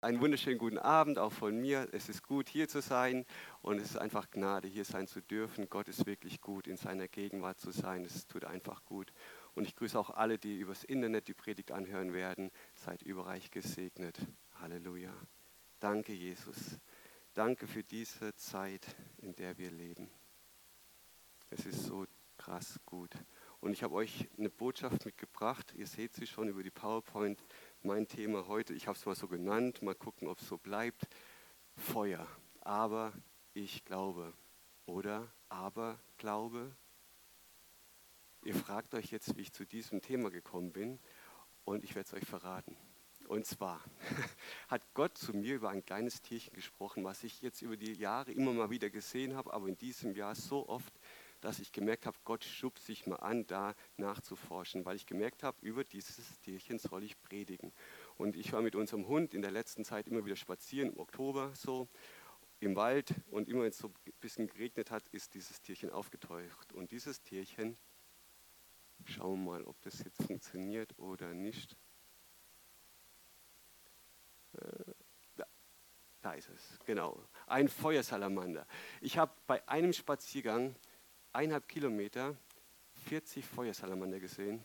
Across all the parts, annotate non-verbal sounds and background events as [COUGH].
Einen wunderschönen guten Abend auch von mir. Es ist gut, hier zu sein und es ist einfach Gnade, hier sein zu dürfen. Gott ist wirklich gut, in seiner Gegenwart zu sein. Es tut einfach gut. Und ich grüße auch alle, die übers Internet die Predigt anhören werden. Seid überreich gesegnet. Halleluja. Danke, Jesus. Danke für diese Zeit, in der wir leben. Es ist so krass gut. Und ich habe euch eine Botschaft mitgebracht. Ihr seht sie schon über die PowerPoint mein Thema heute, ich habe es mal so genannt, mal gucken, ob es so bleibt, Feuer. Aber ich glaube. Oder aber glaube. Ihr fragt euch jetzt, wie ich zu diesem Thema gekommen bin und ich werde es euch verraten. Und zwar [LAUGHS] hat Gott zu mir über ein kleines Tierchen gesprochen, was ich jetzt über die Jahre immer mal wieder gesehen habe, aber in diesem Jahr so oft, dass ich gemerkt habe, Gott schubst sich mal an, da nachzuforschen, weil ich gemerkt habe, über dieses Tierchen soll ich predigen. Und ich war mit unserem Hund in der letzten Zeit immer wieder spazieren, im Oktober so, im Wald. Und immer wenn es so ein bisschen geregnet hat, ist dieses Tierchen aufgetaucht. Und dieses Tierchen, schauen wir mal, ob das jetzt funktioniert oder nicht. Äh, da ist es, genau. Ein Feuersalamander. Ich habe bei einem Spaziergang eineinhalb Kilometer 40 Feuersalamander gesehen.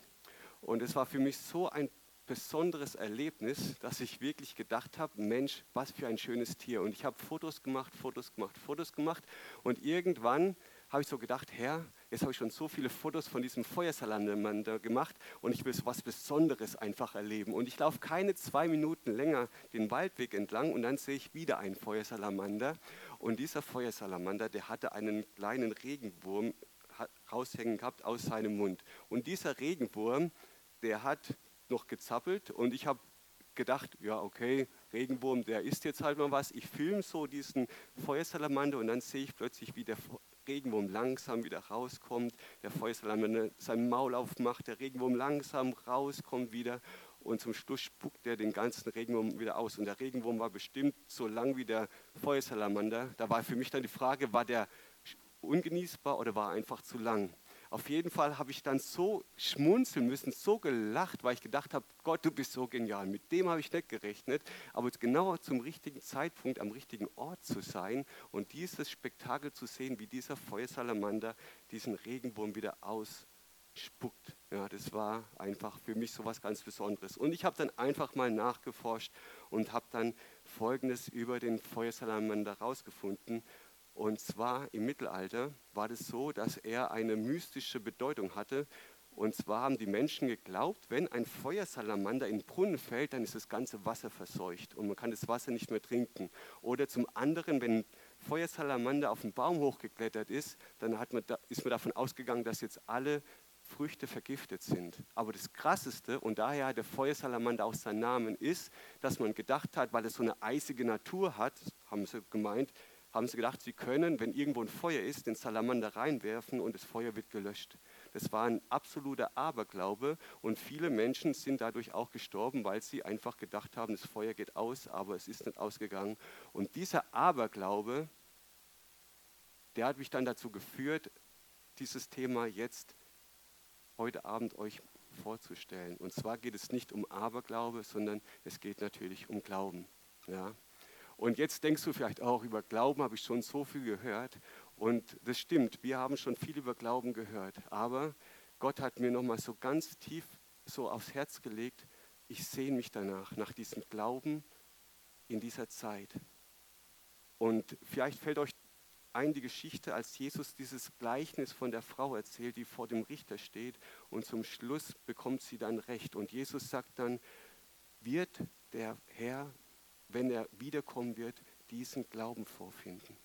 Und es war für mich so ein besonderes Erlebnis, dass ich wirklich gedacht habe, Mensch, was für ein schönes Tier. Und ich habe Fotos gemacht, Fotos gemacht, Fotos gemacht. Und irgendwann habe ich so gedacht, Herr, jetzt habe ich schon so viele Fotos von diesem Feuersalamander gemacht und ich will so was Besonderes einfach erleben. Und ich laufe keine zwei Minuten länger den Waldweg entlang und dann sehe ich wieder einen Feuersalamander. Und dieser Feuersalamander, der hatte einen kleinen Regenwurm raushängen gehabt aus seinem Mund. Und dieser Regenwurm, der hat noch gezappelt und ich habe gedacht, ja okay, Regenwurm, der isst jetzt halt mal was. Ich filme so diesen Feuersalamander und dann sehe ich plötzlich, wie der Regenwurm langsam wieder rauskommt, der Feuersalamander sein Maul aufmacht, der Regenwurm langsam rauskommt wieder und zum Schluss spuckt er den ganzen Regenwurm wieder aus. Und der Regenwurm war bestimmt so lang wie der Feuersalamander. Da war für mich dann die Frage, war der ungenießbar oder war er einfach zu lang? Auf jeden Fall habe ich dann so schmunzeln müssen, so gelacht, weil ich gedacht habe, Gott, du bist so genial. Mit dem habe ich nicht gerechnet, aber genau zum richtigen Zeitpunkt am richtigen Ort zu sein und dieses Spektakel zu sehen, wie dieser Feuersalamander diesen Regenwurm wieder ausspuckt. Ja, das war einfach für mich so was ganz Besonderes. Und ich habe dann einfach mal nachgeforscht und habe dann Folgendes über den Feuersalamander rausgefunden. Und zwar im Mittelalter war das so, dass er eine mystische Bedeutung hatte. Und zwar haben die Menschen geglaubt, wenn ein Feuersalamander in den Brunnen fällt, dann ist das ganze Wasser verseucht und man kann das Wasser nicht mehr trinken. Oder zum anderen, wenn ein Feuersalamander auf den Baum hochgeklettert ist, dann man da, ist man davon ausgegangen, dass jetzt alle Früchte vergiftet sind. Aber das Krasseste, und daher hat der Feuersalamander auch seinen Namen, ist, dass man gedacht hat, weil es so eine eisige Natur hat, haben sie gemeint, haben sie gedacht, sie können, wenn irgendwo ein Feuer ist, den Salamander reinwerfen und das Feuer wird gelöscht. Das war ein absoluter Aberglaube und viele Menschen sind dadurch auch gestorben, weil sie einfach gedacht haben, das Feuer geht aus, aber es ist nicht ausgegangen. Und dieser Aberglaube, der hat mich dann dazu geführt, dieses Thema jetzt heute Abend euch vorzustellen. Und zwar geht es nicht um Aberglaube, sondern es geht natürlich um Glauben. Ja? Und jetzt denkst du vielleicht auch, über Glauben habe ich schon so viel gehört. Und das stimmt, wir haben schon viel über Glauben gehört. Aber Gott hat mir nochmal so ganz tief so aufs Herz gelegt, ich sehne mich danach, nach diesem Glauben in dieser Zeit. Und vielleicht fällt euch ein die Geschichte, als Jesus dieses Gleichnis von der Frau erzählt, die vor dem Richter steht und zum Schluss bekommt sie dann Recht. Und Jesus sagt dann, wird der Herr wenn er wiederkommen wird, diesen Glauben vorfinden?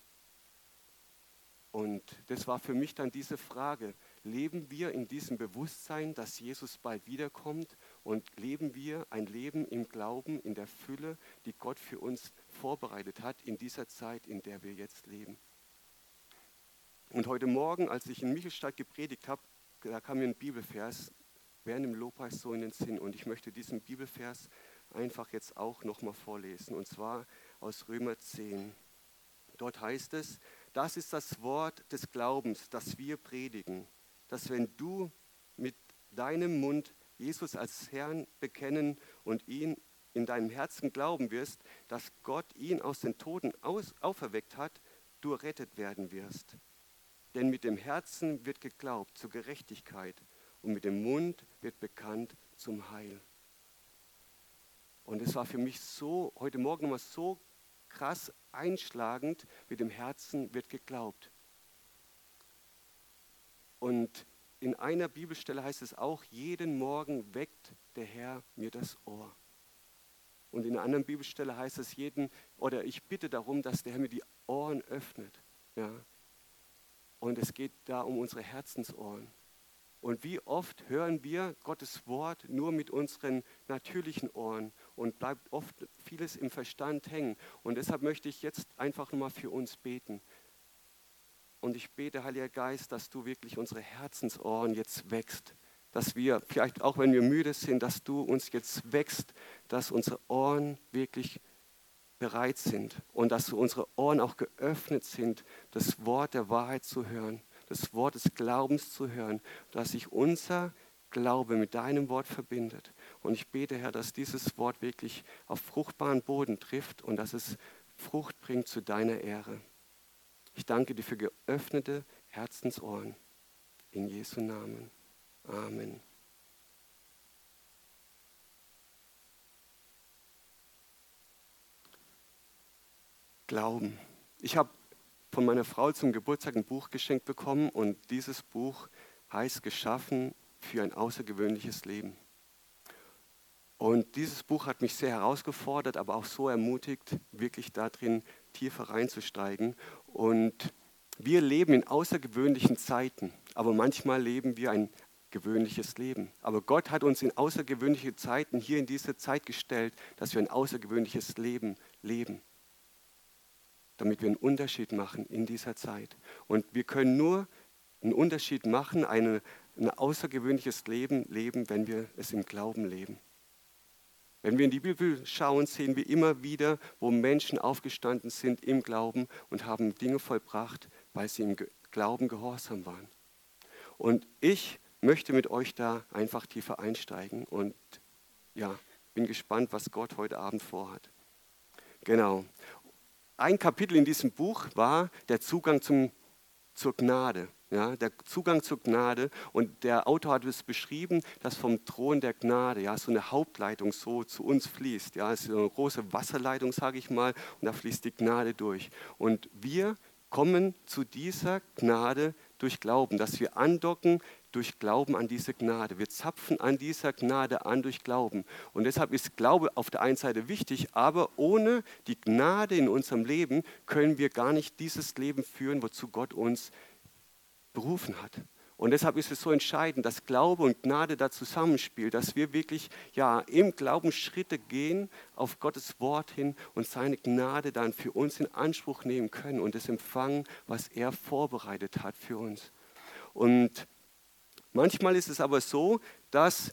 Und das war für mich dann diese Frage, leben wir in diesem Bewusstsein, dass Jesus bald wiederkommt und leben wir ein Leben im Glauben, in der Fülle, die Gott für uns vorbereitet hat in dieser Zeit, in der wir jetzt leben? Und heute Morgen, als ich in Michelstadt gepredigt habe, da kam mir ein Bibelvers während dem Lobpreis so in den Sinn und ich möchte diesen Bibelvers einfach jetzt auch nochmal vorlesen, und zwar aus Römer 10. Dort heißt es, das ist das Wort des Glaubens, das wir predigen, dass wenn du mit deinem Mund Jesus als Herrn bekennen und ihn in deinem Herzen glauben wirst, dass Gott ihn aus den Toten aus, auferweckt hat, du errettet werden wirst. Denn mit dem Herzen wird geglaubt zur Gerechtigkeit und mit dem Mund wird bekannt zum Heil. Und es war für mich so, heute Morgen nochmal so krass einschlagend, mit dem Herzen wird geglaubt. Und in einer Bibelstelle heißt es auch, jeden Morgen weckt der Herr mir das Ohr. Und in einer anderen Bibelstelle heißt es jeden, oder ich bitte darum, dass der Herr mir die Ohren öffnet. Ja. Und es geht da um unsere Herzensohren. Und wie oft hören wir Gottes Wort nur mit unseren natürlichen Ohren und bleibt oft vieles im Verstand hängen. Und deshalb möchte ich jetzt einfach nochmal für uns beten. Und ich bete, Heiliger Geist, dass du wirklich unsere Herzensohren jetzt wächst. Dass wir, vielleicht auch wenn wir müde sind, dass du uns jetzt wächst, dass unsere Ohren wirklich bereit sind und dass unsere Ohren auch geöffnet sind, das Wort der Wahrheit zu hören, das Wort des Glaubens zu hören, dass sich unser Glaube mit deinem Wort verbindet. Und ich bete, Herr, dass dieses Wort wirklich auf fruchtbaren Boden trifft und dass es Frucht bringt zu deiner Ehre. Ich danke dir für geöffnete Herzensohren. In Jesu Namen. Amen. Glauben. Ich habe von meiner Frau zum Geburtstag ein Buch geschenkt bekommen und dieses Buch heißt Geschaffen für ein außergewöhnliches Leben. Und dieses Buch hat mich sehr herausgefordert, aber auch so ermutigt, wirklich darin tiefer reinzusteigen. Und wir leben in außergewöhnlichen Zeiten, aber manchmal leben wir ein gewöhnliches Leben. Aber Gott hat uns in außergewöhnliche Zeiten hier in diese Zeit gestellt, dass wir ein außergewöhnliches Leben leben damit wir einen Unterschied machen in dieser Zeit. Und wir können nur einen Unterschied machen, eine, ein außergewöhnliches Leben leben, wenn wir es im Glauben leben. Wenn wir in die Bibel schauen, sehen wir immer wieder, wo Menschen aufgestanden sind im Glauben und haben Dinge vollbracht, weil sie im Glauben gehorsam waren. Und ich möchte mit euch da einfach tiefer einsteigen und ja, bin gespannt, was Gott heute Abend vorhat. Genau ein Kapitel in diesem Buch war der Zugang zum, zur Gnade. Ja, der Zugang zur Gnade und der Autor hat es beschrieben, dass vom Thron der Gnade ja so eine Hauptleitung so zu uns fließt. Ja, es ist eine große Wasserleitung, sage ich mal, und da fließt die Gnade durch. Und wir kommen zu dieser Gnade durch Glauben, dass wir andocken durch Glauben an diese Gnade. Wir zapfen an dieser Gnade an durch Glauben. Und deshalb ist Glaube auf der einen Seite wichtig, aber ohne die Gnade in unserem Leben können wir gar nicht dieses Leben führen, wozu Gott uns berufen hat. Und deshalb ist es so entscheidend, dass Glaube und Gnade da zusammenspielen, dass wir wirklich ja, im Glauben Schritte gehen auf Gottes Wort hin und seine Gnade dann für uns in Anspruch nehmen können und das empfangen, was er vorbereitet hat für uns. Und Manchmal ist es aber so, dass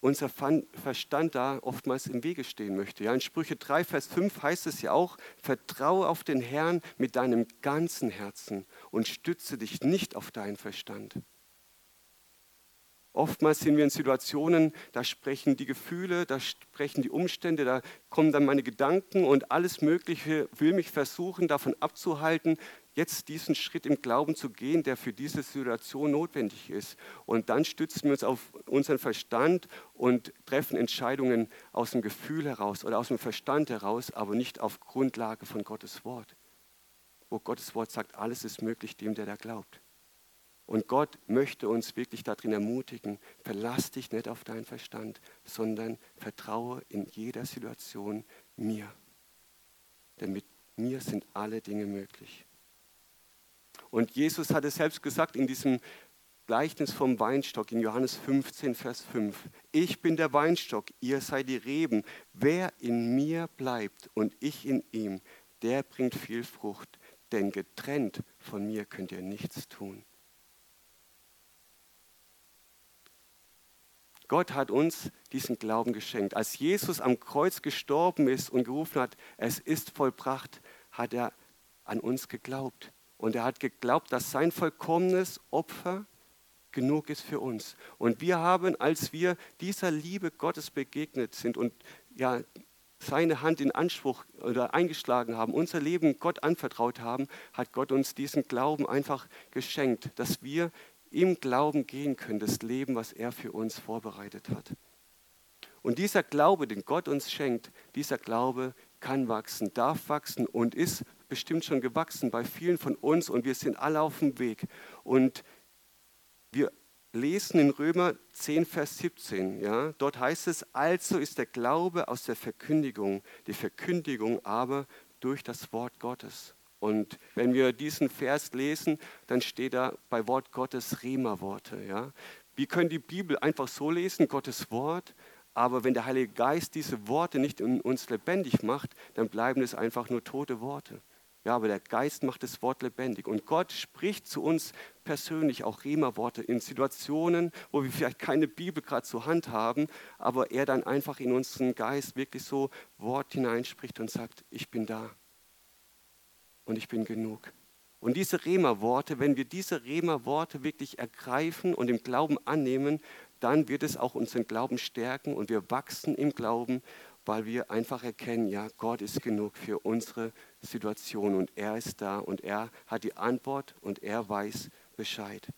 unser Verstand da oftmals im Wege stehen möchte. Ja, in Sprüche 3, Vers 5 heißt es ja auch, vertraue auf den Herrn mit deinem ganzen Herzen und stütze dich nicht auf deinen Verstand. Oftmals sind wir in Situationen, da sprechen die Gefühle, da sprechen die Umstände, da kommen dann meine Gedanken und alles Mögliche will mich versuchen, davon abzuhalten, jetzt diesen Schritt im Glauben zu gehen, der für diese Situation notwendig ist. Und dann stützen wir uns auf unseren Verstand und treffen Entscheidungen aus dem Gefühl heraus oder aus dem Verstand heraus, aber nicht auf Grundlage von Gottes Wort. Wo Gottes Wort sagt, alles ist möglich dem, der da glaubt. Und Gott möchte uns wirklich darin ermutigen, verlass dich nicht auf deinen Verstand, sondern vertraue in jeder Situation mir. Denn mit mir sind alle Dinge möglich. Und Jesus hat es selbst gesagt in diesem Gleichnis vom Weinstock in Johannes 15, Vers 5. Ich bin der Weinstock, ihr seid die Reben. Wer in mir bleibt und ich in ihm, der bringt viel Frucht, denn getrennt von mir könnt ihr nichts tun. Gott hat uns diesen Glauben geschenkt. Als Jesus am Kreuz gestorben ist und gerufen hat, es ist vollbracht, hat er an uns geglaubt. Und er hat geglaubt, dass sein vollkommenes Opfer genug ist für uns. Und wir haben, als wir dieser Liebe Gottes begegnet sind und ja, seine Hand in Anspruch oder eingeschlagen haben, unser Leben Gott anvertraut haben, hat Gott uns diesen Glauben einfach geschenkt, dass wir im Glauben gehen können, das Leben, was er für uns vorbereitet hat. Und dieser Glaube, den Gott uns schenkt, dieser Glaube kann wachsen, darf wachsen und ist bestimmt schon gewachsen bei vielen von uns und wir sind alle auf dem Weg. Und wir lesen in Römer 10, Vers 17. Ja, dort heißt es, also ist der Glaube aus der Verkündigung, die Verkündigung aber durch das Wort Gottes. Und wenn wir diesen Vers lesen, dann steht da bei Wort Gottes Rema-Worte. Ja? Wir können die Bibel einfach so lesen, Gottes Wort, aber wenn der Heilige Geist diese Worte nicht in uns lebendig macht, dann bleiben es einfach nur tote Worte. Ja, aber der Geist macht das Wort lebendig. Und Gott spricht zu uns persönlich auch Rema-Worte in Situationen, wo wir vielleicht keine Bibel gerade zur Hand haben, aber er dann einfach in unseren Geist wirklich so Wort hineinspricht und sagt, ich bin da und ich bin genug. Und diese Rema-Worte, wenn wir diese Rema-Worte wirklich ergreifen und im Glauben annehmen, dann wird es auch unseren Glauben stärken und wir wachsen im Glauben, weil wir einfach erkennen, ja, Gott ist genug für unsere Situation und er ist da und er hat die Antwort und er weiß Bescheid.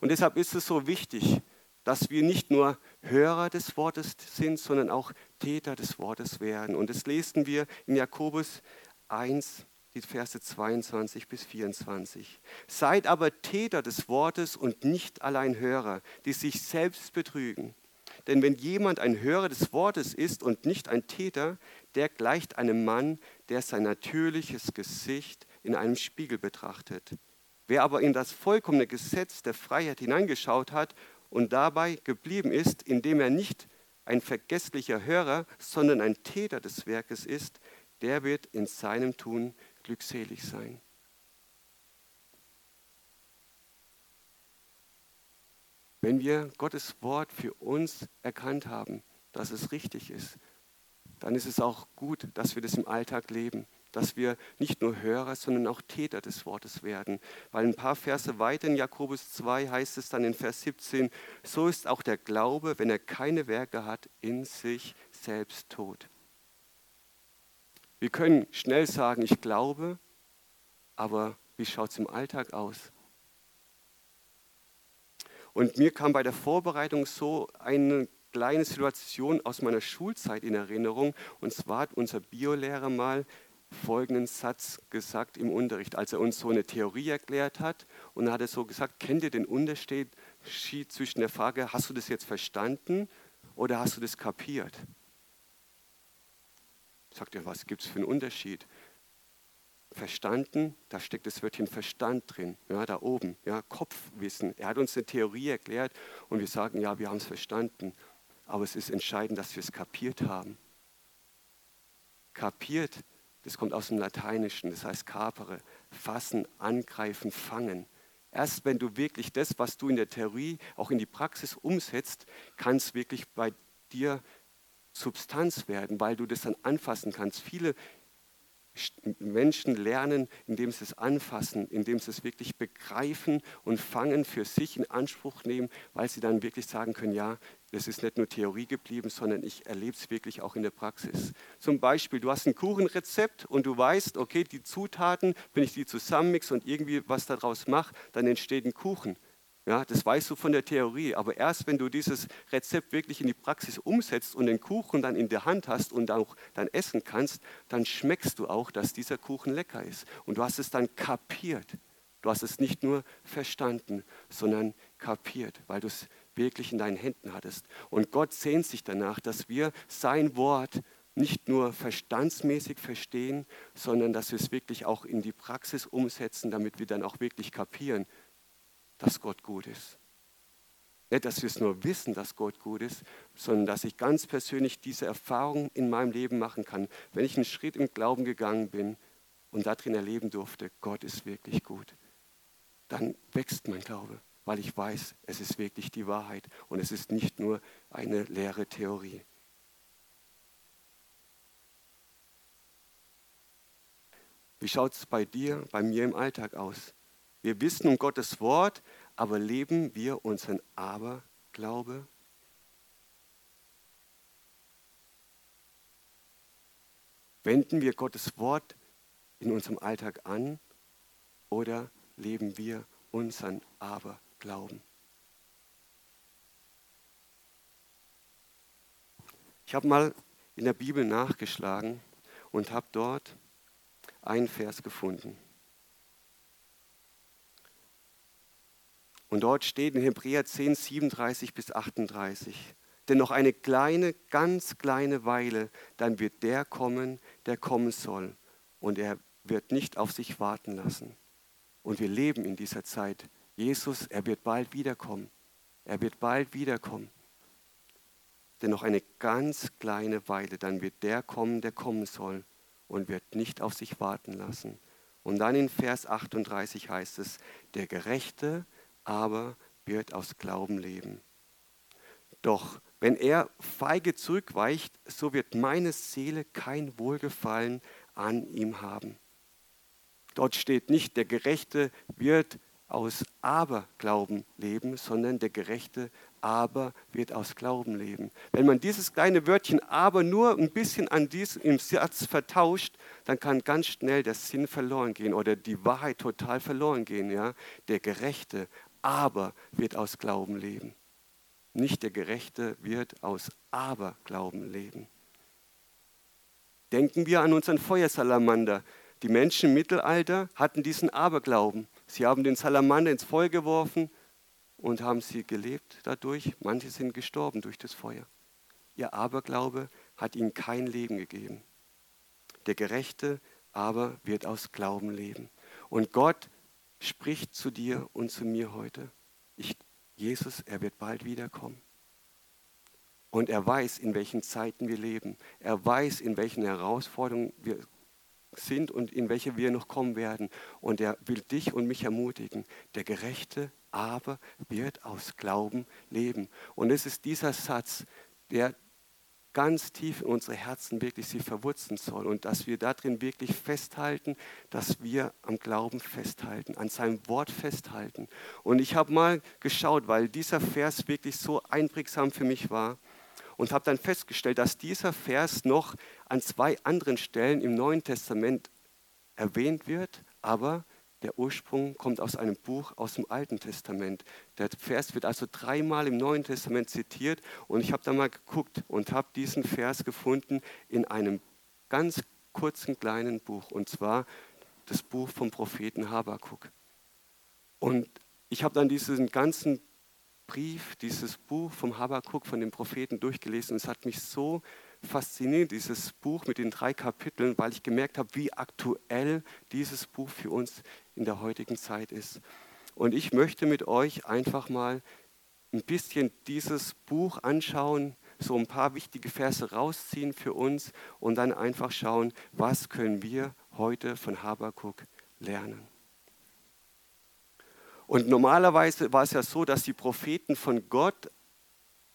Und deshalb ist es so wichtig, dass wir nicht nur Hörer des Wortes sind, sondern auch Täter des Wortes werden. Und das lesen wir in Jakobus 1, die Verse 22 bis 24. Seid aber Täter des Wortes und nicht allein Hörer, die sich selbst betrügen. Denn wenn jemand ein Hörer des Wortes ist und nicht ein Täter, der gleicht einem Mann, der sein natürliches Gesicht in einem Spiegel betrachtet. Wer aber in das vollkommene Gesetz der Freiheit hineingeschaut hat und dabei geblieben ist, indem er nicht ein vergesslicher Hörer, sondern ein Täter des Werkes ist, der wird in seinem Tun glückselig sein. Wenn wir Gottes Wort für uns erkannt haben, dass es richtig ist, dann ist es auch gut, dass wir das im Alltag leben, dass wir nicht nur Hörer, sondern auch Täter des Wortes werden. Weil ein paar Verse weiter in Jakobus 2 heißt es dann in Vers 17, so ist auch der Glaube, wenn er keine Werke hat, in sich selbst tot. Wir können schnell sagen, ich glaube, aber wie schaut es im Alltag aus? Und mir kam bei der Vorbereitung so eine kleine Situation aus meiner Schulzeit in Erinnerung. Und zwar hat unser Biolehrer mal folgenden Satz gesagt im Unterricht, als er uns so eine Theorie erklärt hat. Und er hat er so gesagt, kennt ihr den Unterschied zwischen der Frage, hast du das jetzt verstanden oder hast du das kapiert? Sagt er, was gibt es für einen Unterschied? Verstanden, da steckt das Wörtchen Verstand drin, ja, da oben, ja, Kopfwissen. Er hat uns eine Theorie erklärt und wir sagen, ja, wir haben es verstanden, aber es ist entscheidend, dass wir es kapiert haben. Kapiert, das kommt aus dem Lateinischen, das heißt capere, fassen, angreifen, fangen. Erst wenn du wirklich das, was du in der Theorie auch in die Praxis umsetzt, kann es wirklich bei dir Substanz werden, weil du das dann anfassen kannst. Viele Menschen lernen, indem sie es anfassen, indem sie es wirklich begreifen und fangen, für sich in Anspruch nehmen, weil sie dann wirklich sagen können, ja, das ist nicht nur Theorie geblieben, sondern ich erlebe es wirklich auch in der Praxis. Zum Beispiel, du hast ein Kuchenrezept und du weißt, okay, die Zutaten, wenn ich die zusammenmixe und irgendwie was daraus mache, dann entsteht ein Kuchen. Ja, das weißt du von der Theorie, aber erst wenn du dieses Rezept wirklich in die Praxis umsetzt und den Kuchen dann in der Hand hast und auch dann essen kannst, dann schmeckst du auch, dass dieser Kuchen lecker ist. Und du hast es dann kapiert. Du hast es nicht nur verstanden, sondern kapiert, weil du es wirklich in deinen Händen hattest. Und Gott sehnt sich danach, dass wir sein Wort nicht nur verstandsmäßig verstehen, sondern dass wir es wirklich auch in die Praxis umsetzen, damit wir dann auch wirklich kapieren, dass Gott gut ist. Nicht, dass wir es nur wissen, dass Gott gut ist, sondern dass ich ganz persönlich diese Erfahrung in meinem Leben machen kann, wenn ich einen Schritt im Glauben gegangen bin und darin erleben durfte, Gott ist wirklich gut. Dann wächst mein Glaube, weil ich weiß, es ist wirklich die Wahrheit und es ist nicht nur eine leere Theorie. Wie schaut es bei dir, bei mir im Alltag aus? Wir wissen um Gottes Wort, aber leben wir unseren Aberglaube? Wenden wir Gottes Wort in unserem Alltag an oder leben wir unseren Aberglauben? Ich habe mal in der Bibel nachgeschlagen und habe dort einen Vers gefunden. Und dort steht in Hebräer 10, 37 bis 38, denn noch eine kleine, ganz kleine Weile, dann wird der kommen, der kommen soll. Und er wird nicht auf sich warten lassen. Und wir leben in dieser Zeit. Jesus, er wird bald wiederkommen. Er wird bald wiederkommen. Denn noch eine ganz kleine Weile, dann wird der kommen, der kommen soll und wird nicht auf sich warten lassen. Und dann in Vers 38 heißt es, der Gerechte aber wird aus Glauben leben. Doch wenn er feige zurückweicht, so wird meine Seele kein Wohlgefallen an ihm haben. Dort steht nicht, der Gerechte wird aus Aberglauben leben, sondern der Gerechte aber wird aus Glauben leben. Wenn man dieses kleine Wörtchen aber nur ein bisschen an diesem im Satz vertauscht, dann kann ganz schnell der Sinn verloren gehen oder die Wahrheit total verloren gehen. Ja? Der Gerechte aber wird aus Glauben leben. Nicht der Gerechte wird aus Aberglauben leben. Denken wir an unseren Feuersalamander. Die Menschen im Mittelalter hatten diesen Aberglauben. Sie haben den Salamander ins Feuer geworfen und haben sie gelebt dadurch. Manche sind gestorben durch das Feuer. Ihr Aberglaube hat ihnen kein Leben gegeben. Der Gerechte aber wird aus Glauben leben. Und Gott spricht zu dir und zu mir heute. Ich, Jesus, er wird bald wiederkommen. Und er weiß, in welchen Zeiten wir leben. Er weiß, in welchen Herausforderungen wir sind und in welche wir noch kommen werden. Und er will dich und mich ermutigen. Der Gerechte aber wird aus Glauben leben. Und es ist dieser Satz, der ganz tief in unsere Herzen wirklich sie verwurzeln soll und dass wir darin wirklich festhalten, dass wir am Glauben festhalten, an seinem Wort festhalten. Und ich habe mal geschaut, weil dieser Vers wirklich so einprägsam für mich war und habe dann festgestellt, dass dieser Vers noch an zwei anderen Stellen im Neuen Testament erwähnt wird, aber der Ursprung kommt aus einem Buch aus dem Alten Testament. Der Vers wird also dreimal im Neuen Testament zitiert und ich habe da mal geguckt und habe diesen Vers gefunden in einem ganz kurzen kleinen Buch und zwar das Buch vom Propheten Habakuk. Und ich habe dann diesen ganzen Brief, dieses Buch vom Habakuk, von dem Propheten durchgelesen und es hat mich so fasziniert, dieses Buch mit den drei Kapiteln, weil ich gemerkt habe, wie aktuell dieses Buch für uns in der heutigen Zeit ist. Und ich möchte mit euch einfach mal ein bisschen dieses Buch anschauen, so ein paar wichtige Verse rausziehen für uns und dann einfach schauen, was können wir heute von Habakuk lernen. Und normalerweise war es ja so, dass die Propheten von Gott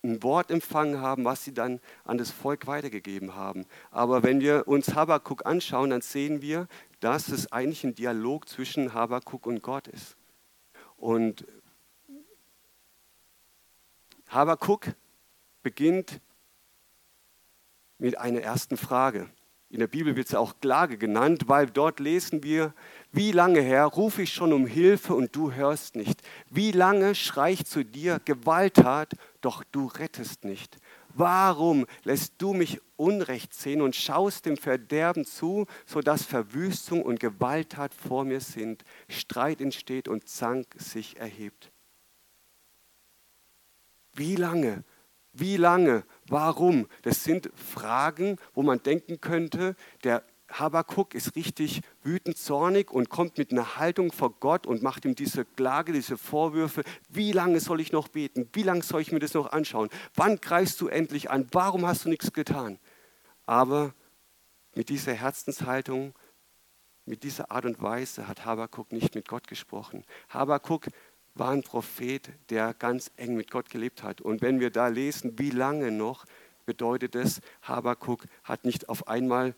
ein Wort empfangen haben, was sie dann an das Volk weitergegeben haben. Aber wenn wir uns Habakuk anschauen, dann sehen wir, dass es eigentlich ein Dialog zwischen Habakuk und Gott ist. Und Habakuk beginnt mit einer ersten Frage. In der Bibel wird sie auch Klage genannt, weil dort lesen wir, wie lange, Herr, rufe ich schon um Hilfe und du hörst nicht? Wie lange schrei ich zu dir Gewalttat, doch du rettest nicht? Warum lässt du mich Unrecht sehen und schaust dem Verderben zu, sodass Verwüstung und Gewalttat vor mir sind, Streit entsteht und Zank sich erhebt? Wie lange? Wie lange? Warum? Das sind Fragen, wo man denken könnte, der Habakuk ist richtig wütend, zornig und kommt mit einer Haltung vor Gott und macht ihm diese Klage, diese Vorwürfe. Wie lange soll ich noch beten? Wie lange soll ich mir das noch anschauen? Wann greifst du endlich an? Warum hast du nichts getan? Aber mit dieser Herzenshaltung, mit dieser Art und Weise hat Habakuk nicht mit Gott gesprochen. Habakuk war ein Prophet, der ganz eng mit Gott gelebt hat. Und wenn wir da lesen, wie lange noch, bedeutet es, Habakuk hat nicht auf einmal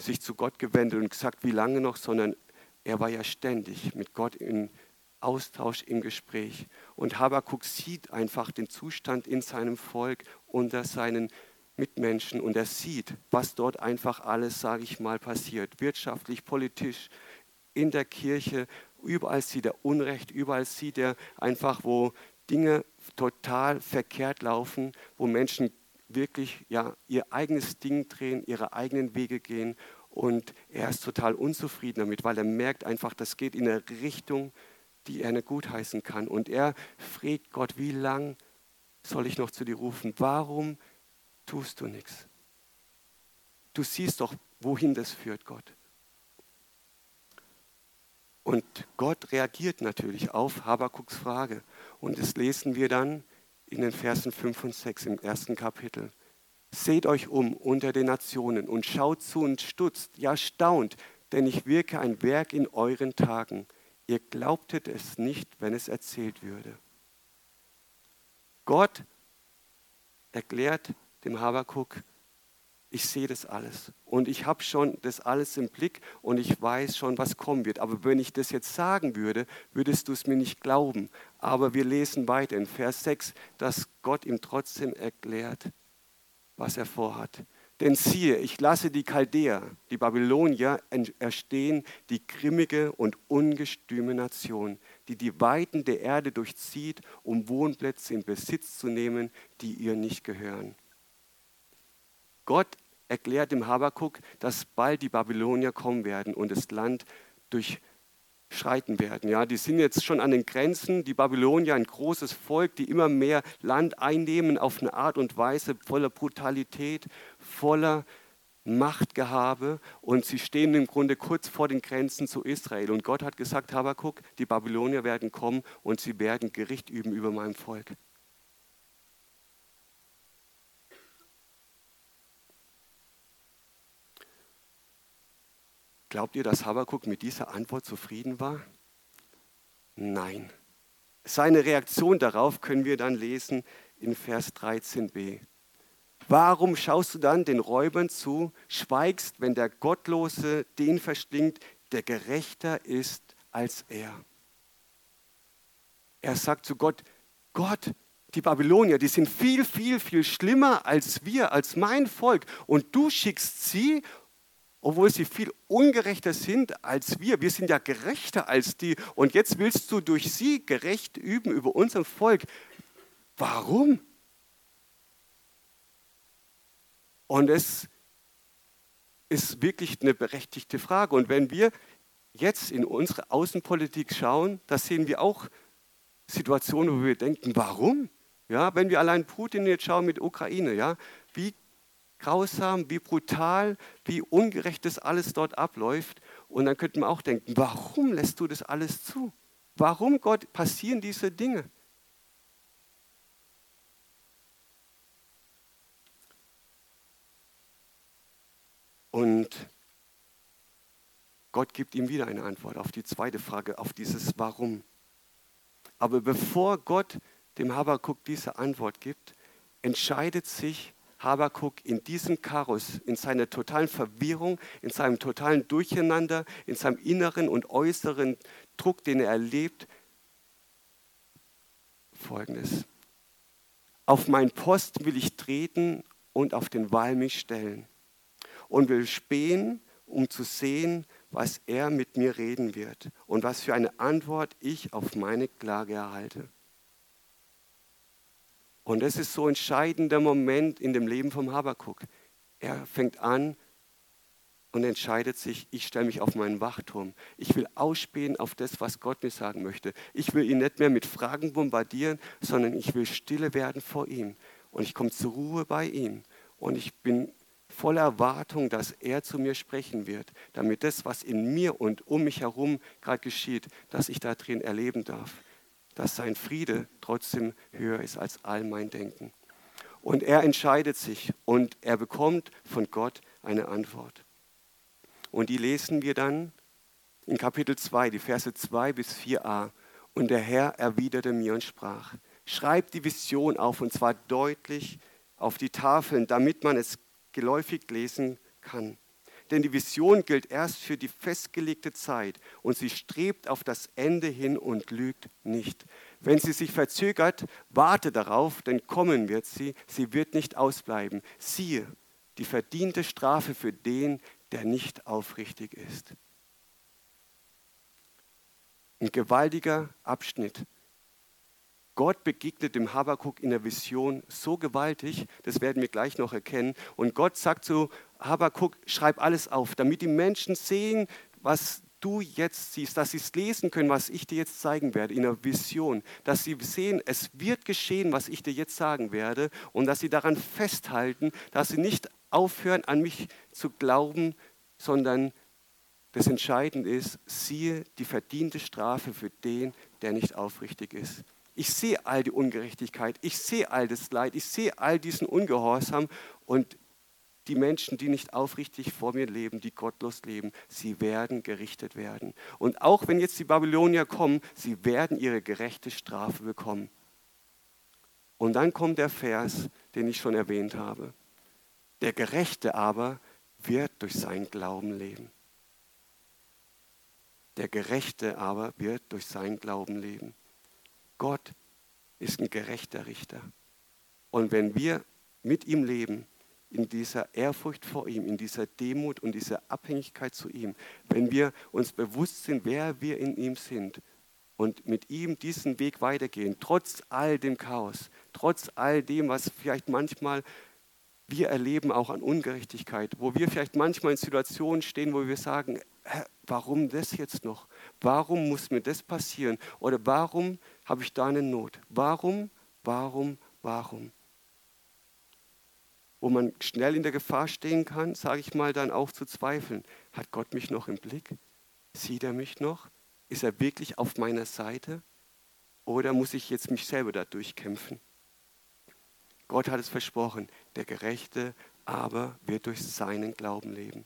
sich zu Gott gewendet und gesagt, wie lange noch, sondern er war ja ständig mit Gott in Austausch, im Gespräch. Und Habakuk sieht einfach den Zustand in seinem Volk unter seinen Mitmenschen und er sieht, was dort einfach alles, sage ich mal, passiert. Wirtschaftlich, politisch, in der Kirche, überall sieht er Unrecht, überall sieht er einfach, wo Dinge total verkehrt laufen, wo Menschen wirklich ja, ihr eigenes Ding drehen, ihre eigenen Wege gehen und er ist total unzufrieden damit, weil er merkt einfach, das geht in eine Richtung, die er nicht gutheißen kann. Und er fragt Gott, wie lang soll ich noch zu dir rufen? Warum tust du nichts? Du siehst doch, wohin das führt, Gott. Und Gott reagiert natürlich auf Habakuks Frage. Und das lesen wir dann in den Versen 5 und 6 im ersten Kapitel. Seht euch um unter den Nationen und schaut zu und stutzt, ja staunt, denn ich wirke ein Werk in euren Tagen. Ihr glaubtet es nicht, wenn es erzählt würde. Gott erklärt dem Habakuk, ich sehe das alles und ich habe schon das alles im Blick und ich weiß schon, was kommen wird. Aber wenn ich das jetzt sagen würde, würdest du es mir nicht glauben. Aber wir lesen weiter in Vers 6, dass Gott ihm trotzdem erklärt, was er vorhat. Denn siehe, ich lasse die Chaldäer, die Babylonier, erstehen, die grimmige und ungestüme Nation, die die Weiten der Erde durchzieht, um Wohnplätze in Besitz zu nehmen, die ihr nicht gehören. Gott erklärt dem Habakuk, dass bald die Babylonier kommen werden und das Land durch schreiten werden. Ja, die sind jetzt schon an den Grenzen. Die Babylonier, ein großes Volk, die immer mehr Land einnehmen auf eine Art und Weise voller Brutalität, voller Machtgehabe und sie stehen im Grunde kurz vor den Grenzen zu Israel. Und Gott hat gesagt, Habakuk, die Babylonier werden kommen und sie werden Gericht üben über mein Volk. Glaubt ihr, dass Habakuk mit dieser Antwort zufrieden war? Nein. Seine Reaktion darauf können wir dann lesen in Vers 13b. Warum schaust du dann den Räubern zu, schweigst, wenn der Gottlose den verschlingt, der gerechter ist als er? Er sagt zu Gott, Gott, die Babylonier, die sind viel, viel, viel schlimmer als wir, als mein Volk. Und du schickst sie obwohl sie viel ungerechter sind als wir. Wir sind ja gerechter als die. Und jetzt willst du durch sie gerecht üben über unser Volk. Warum? Und es ist wirklich eine berechtigte Frage. Und wenn wir jetzt in unsere Außenpolitik schauen, da sehen wir auch Situationen, wo wir denken, warum? Ja, wenn wir allein Putin jetzt schauen mit Ukraine, ja, wie grausam, wie brutal, wie ungerecht das alles dort abläuft. Und dann könnte man auch denken, warum lässt du das alles zu? Warum, Gott, passieren diese Dinge? Und Gott gibt ihm wieder eine Antwort auf die zweite Frage, auf dieses Warum. Aber bevor Gott dem Habakuk diese Antwort gibt, entscheidet sich Habakuk in diesem Chaos, in seiner totalen Verwirrung, in seinem totalen Durcheinander, in seinem inneren und äußeren Druck, den er erlebt, folgendes. Auf meinen Post will ich treten und auf den Wall mich stellen und will spähen, um zu sehen, was er mit mir reden wird und was für eine Antwort ich auf meine Klage erhalte. Und das ist so ein entscheidender Moment in dem Leben vom Habakuk. Er fängt an und entscheidet sich, ich stelle mich auf meinen Wachturm. Ich will ausspähen auf das, was Gott mir sagen möchte. Ich will ihn nicht mehr mit Fragen bombardieren, sondern ich will stille werden vor ihm. Und ich komme zur Ruhe bei ihm. Und ich bin voller Erwartung, dass er zu mir sprechen wird, damit das, was in mir und um mich herum gerade geschieht, dass ich da drin erleben darf dass sein Friede trotzdem höher ist als all mein Denken. Und er entscheidet sich und er bekommt von Gott eine Antwort. Und die lesen wir dann in Kapitel 2, die Verse 2 bis 4a. Und der Herr erwiderte mir und sprach, schreib die Vision auf und zwar deutlich auf die Tafeln, damit man es geläufig lesen kann. Denn die Vision gilt erst für die festgelegte Zeit und sie strebt auf das Ende hin und lügt nicht. Wenn sie sich verzögert, warte darauf, denn kommen wird sie, sie wird nicht ausbleiben. Siehe, die verdiente Strafe für den, der nicht aufrichtig ist. Ein gewaltiger Abschnitt. Gott begegnet dem Habakuk in der Vision so gewaltig, das werden wir gleich noch erkennen. Und Gott sagt zu Habakuk, schreib alles auf, damit die Menschen sehen, was du jetzt siehst, dass sie es lesen können, was ich dir jetzt zeigen werde in der Vision, dass sie sehen, es wird geschehen, was ich dir jetzt sagen werde und dass sie daran festhalten, dass sie nicht aufhören, an mich zu glauben, sondern das Entscheidende ist, siehe die verdiente Strafe für den, der nicht aufrichtig ist. Ich sehe all die Ungerechtigkeit, ich sehe all das Leid, ich sehe all diesen Ungehorsam und die Menschen, die nicht aufrichtig vor mir leben, die gottlos leben, sie werden gerichtet werden. Und auch wenn jetzt die Babylonier kommen, sie werden ihre gerechte Strafe bekommen. Und dann kommt der Vers, den ich schon erwähnt habe. Der Gerechte aber wird durch seinen Glauben leben. Der Gerechte aber wird durch seinen Glauben leben. Gott ist ein gerechter Richter. Und wenn wir mit ihm leben, in dieser Ehrfurcht vor ihm, in dieser Demut und dieser Abhängigkeit zu ihm, wenn wir uns bewusst sind, wer wir in ihm sind und mit ihm diesen Weg weitergehen, trotz all dem Chaos, trotz all dem, was vielleicht manchmal wir erleben, auch an Ungerechtigkeit, wo wir vielleicht manchmal in Situationen stehen, wo wir sagen, warum das jetzt noch? Warum muss mir das passieren? Oder warum habe ich da eine Not? Warum, warum, warum? wo man schnell in der Gefahr stehen kann, sage ich mal, dann auch zu zweifeln. Hat Gott mich noch im Blick? Sieht er mich noch? Ist er wirklich auf meiner Seite? Oder muss ich jetzt mich selber da durchkämpfen? Gott hat es versprochen, der Gerechte aber wird durch seinen Glauben leben.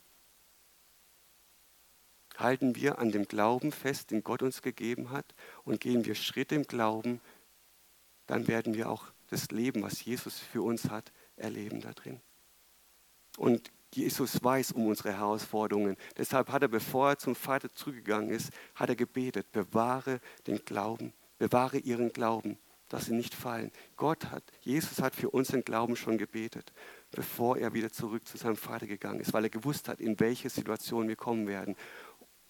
Halten wir an dem Glauben fest, den Gott uns gegeben hat, und gehen wir Schritte im Glauben, dann werden wir auch das Leben, was Jesus für uns hat, erleben da drin. Und Jesus weiß um unsere Herausforderungen. Deshalb hat er, bevor er zum Vater zurückgegangen ist, hat er gebetet, bewahre den Glauben, bewahre ihren Glauben, dass sie nicht fallen. Gott hat, Jesus hat für uns den Glauben schon gebetet, bevor er wieder zurück zu seinem Vater gegangen ist, weil er gewusst hat, in welche Situation wir kommen werden.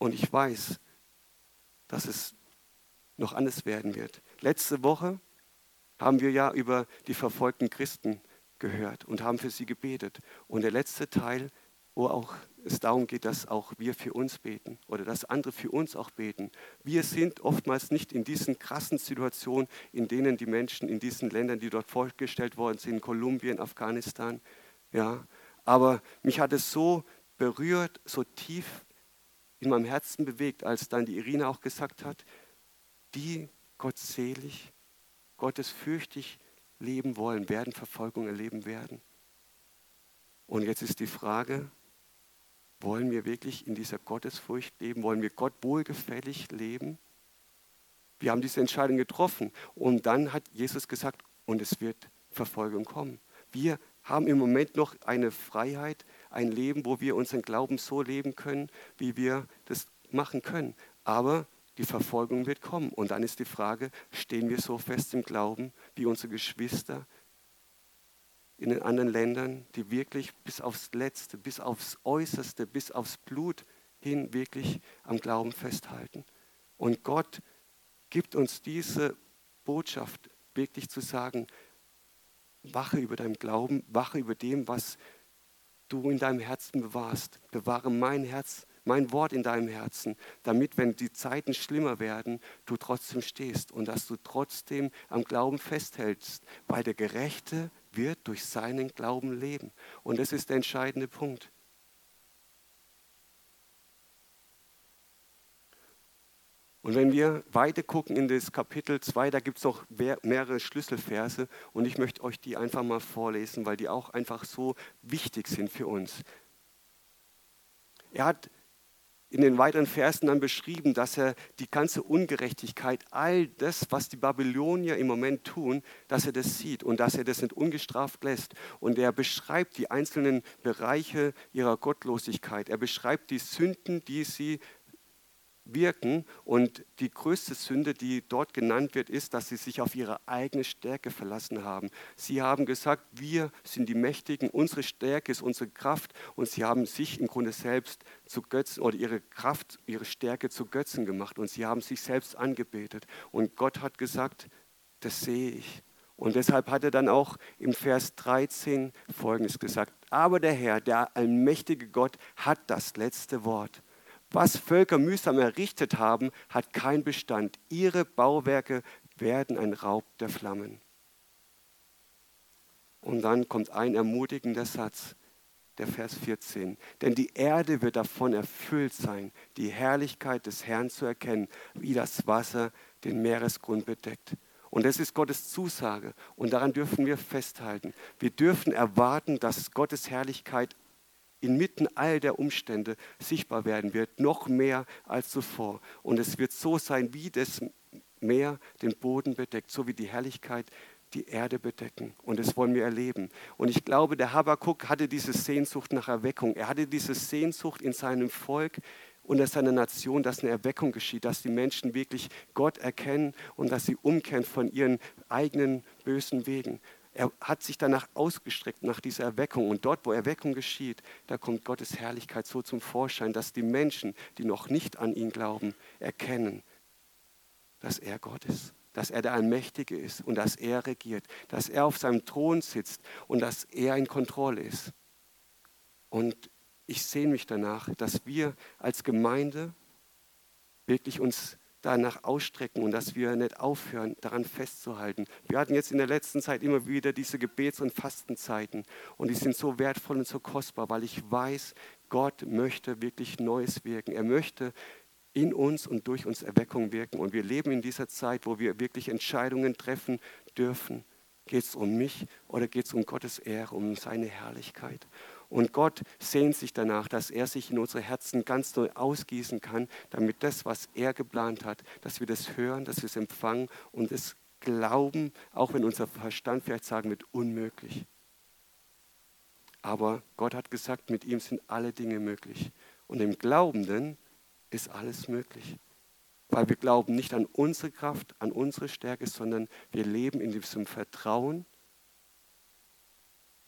Und ich weiß, dass es noch anders werden wird. Letzte Woche haben wir ja über die verfolgten Christen gehört und haben für sie gebetet. Und der letzte Teil, wo auch es darum geht, dass auch wir für uns beten oder dass andere für uns auch beten. Wir sind oftmals nicht in diesen krassen Situationen, in denen die Menschen in diesen Ländern, die dort vorgestellt worden sind, Kolumbien, Afghanistan, ja. Aber mich hat es so berührt, so tief in meinem Herzen bewegt, als dann die Irina auch gesagt hat, die gottselig, gottesfürchtig leben wollen, werden Verfolgung erleben werden. Und jetzt ist die Frage, wollen wir wirklich in dieser Gottesfurcht leben? Wollen wir Gott wohlgefällig leben? Wir haben diese Entscheidung getroffen und dann hat Jesus gesagt, und es wird Verfolgung kommen. Wir haben im Moment noch eine Freiheit, ein Leben, wo wir unseren Glauben so leben können, wie wir das machen können. Aber die Verfolgung wird kommen. Und dann ist die Frage, stehen wir so fest im Glauben wie unsere Geschwister in den anderen Ländern, die wirklich bis aufs Letzte, bis aufs Äußerste, bis aufs Blut hin wirklich am Glauben festhalten. Und Gott gibt uns diese Botschaft wirklich zu sagen, wache über deinem Glauben, wache über dem, was du in deinem Herzen bewahrst. Bewahre mein Herz mein Wort in deinem Herzen, damit, wenn die Zeiten schlimmer werden, du trotzdem stehst und dass du trotzdem am Glauben festhältst, weil der Gerechte wird durch seinen Glauben leben. Und das ist der entscheidende Punkt. Und wenn wir weiter gucken in das Kapitel 2, da gibt es noch mehrere Schlüsselverse und ich möchte euch die einfach mal vorlesen, weil die auch einfach so wichtig sind für uns. Er hat in den weiteren Versen dann beschrieben, dass er die ganze Ungerechtigkeit, all das, was die Babylonier im Moment tun, dass er das sieht und dass er das nicht ungestraft lässt. Und er beschreibt die einzelnen Bereiche ihrer Gottlosigkeit. Er beschreibt die Sünden, die sie wirken. Und die größte Sünde, die dort genannt wird, ist, dass sie sich auf ihre eigene Stärke verlassen haben. Sie haben gesagt, wir sind die Mächtigen, unsere Stärke ist unsere Kraft. Und sie haben sich im Grunde selbst zu Götzen oder ihre Kraft, ihre Stärke zu Götzen gemacht. Und sie haben sich selbst angebetet. Und Gott hat gesagt, das sehe ich. Und deshalb hat er dann auch im Vers 13 Folgendes gesagt. Aber der Herr, der allmächtige Gott, hat das letzte Wort. Was Völker mühsam errichtet haben, hat keinen Bestand. Ihre Bauwerke werden ein Raub der Flammen. Und dann kommt ein ermutigender Satz, der Vers 14. Denn die Erde wird davon erfüllt sein, die Herrlichkeit des Herrn zu erkennen, wie das Wasser den Meeresgrund bedeckt. Und das ist Gottes Zusage. Und daran dürfen wir festhalten. Wir dürfen erwarten, dass Gottes Herrlichkeit inmitten all der Umstände sichtbar werden wird, noch mehr als zuvor. Und es wird so sein, wie das Meer den Boden bedeckt, so wie die Herrlichkeit die Erde bedecken. Und das wollen wir erleben. Und ich glaube, der Habakkuk hatte diese Sehnsucht nach Erweckung. Er hatte diese Sehnsucht in seinem Volk und in seiner Nation, dass eine Erweckung geschieht, dass die Menschen wirklich Gott erkennen und dass sie umkehren von ihren eigenen bösen Wegen. Er hat sich danach ausgestreckt, nach dieser Erweckung. Und dort, wo Erweckung geschieht, da kommt Gottes Herrlichkeit so zum Vorschein, dass die Menschen, die noch nicht an ihn glauben, erkennen, dass er Gott ist, dass er der Allmächtige ist und dass er regiert, dass er auf seinem Thron sitzt und dass er in Kontrolle ist. Und ich sehne mich danach, dass wir als Gemeinde wirklich uns danach ausstrecken und dass wir nicht aufhören, daran festzuhalten. Wir hatten jetzt in der letzten Zeit immer wieder diese Gebets- und Fastenzeiten und die sind so wertvoll und so kostbar, weil ich weiß, Gott möchte wirklich Neues wirken. Er möchte in uns und durch uns Erweckung wirken und wir leben in dieser Zeit, wo wir wirklich Entscheidungen treffen dürfen. Geht es um mich oder geht es um Gottes Ehre, um seine Herrlichkeit? Und Gott sehnt sich danach, dass er sich in unsere Herzen ganz neu ausgießen kann, damit das, was er geplant hat, dass wir das hören, dass wir es empfangen und es glauben, auch wenn unser Verstand vielleicht sagen wird, unmöglich. Aber Gott hat gesagt, mit ihm sind alle Dinge möglich. Und im Glaubenden ist alles möglich. Weil wir glauben nicht an unsere Kraft, an unsere Stärke, sondern wir leben in diesem Vertrauen